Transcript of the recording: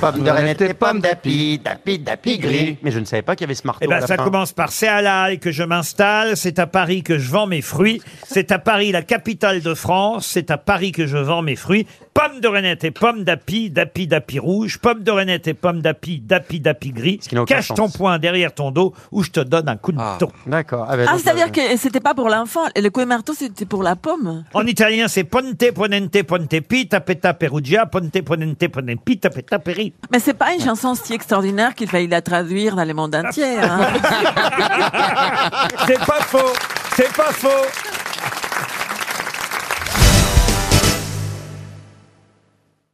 Pomme de renette et pomme d'api, d'api, d'api gris. Mais je ne savais pas qu'il y avait ce marteau. Eh ben, ça commence par c'est à La Haye que je m'installe, c'est à Paris que je vends mes fruits, c'est à Paris la capitale de France, c'est à Paris que je vends mes fruits. Pomme de renette et pomme d'api, d'api, d'api rouge, pomme de renette et pomme d'api, d'api, d'api gris. n'a Cache ton poing derrière ton dos ou je te donne un coup de marteau. D'accord. Ah, ben, Ah, donc, c'est-à-dire euh, que c'était pas pour l'enfant. Le coup de marteau, c'était pour la pomme. En italien, c'est ponte, ponente, ponte, pi, tapeta, perugia, ponte, ponente, ponente, pi, tapeta, peri. Mais c'est pas une chanson si extraordinaire qu'il fallait la traduire dans le monde entier. hein. C'est pas faux, c'est pas faux.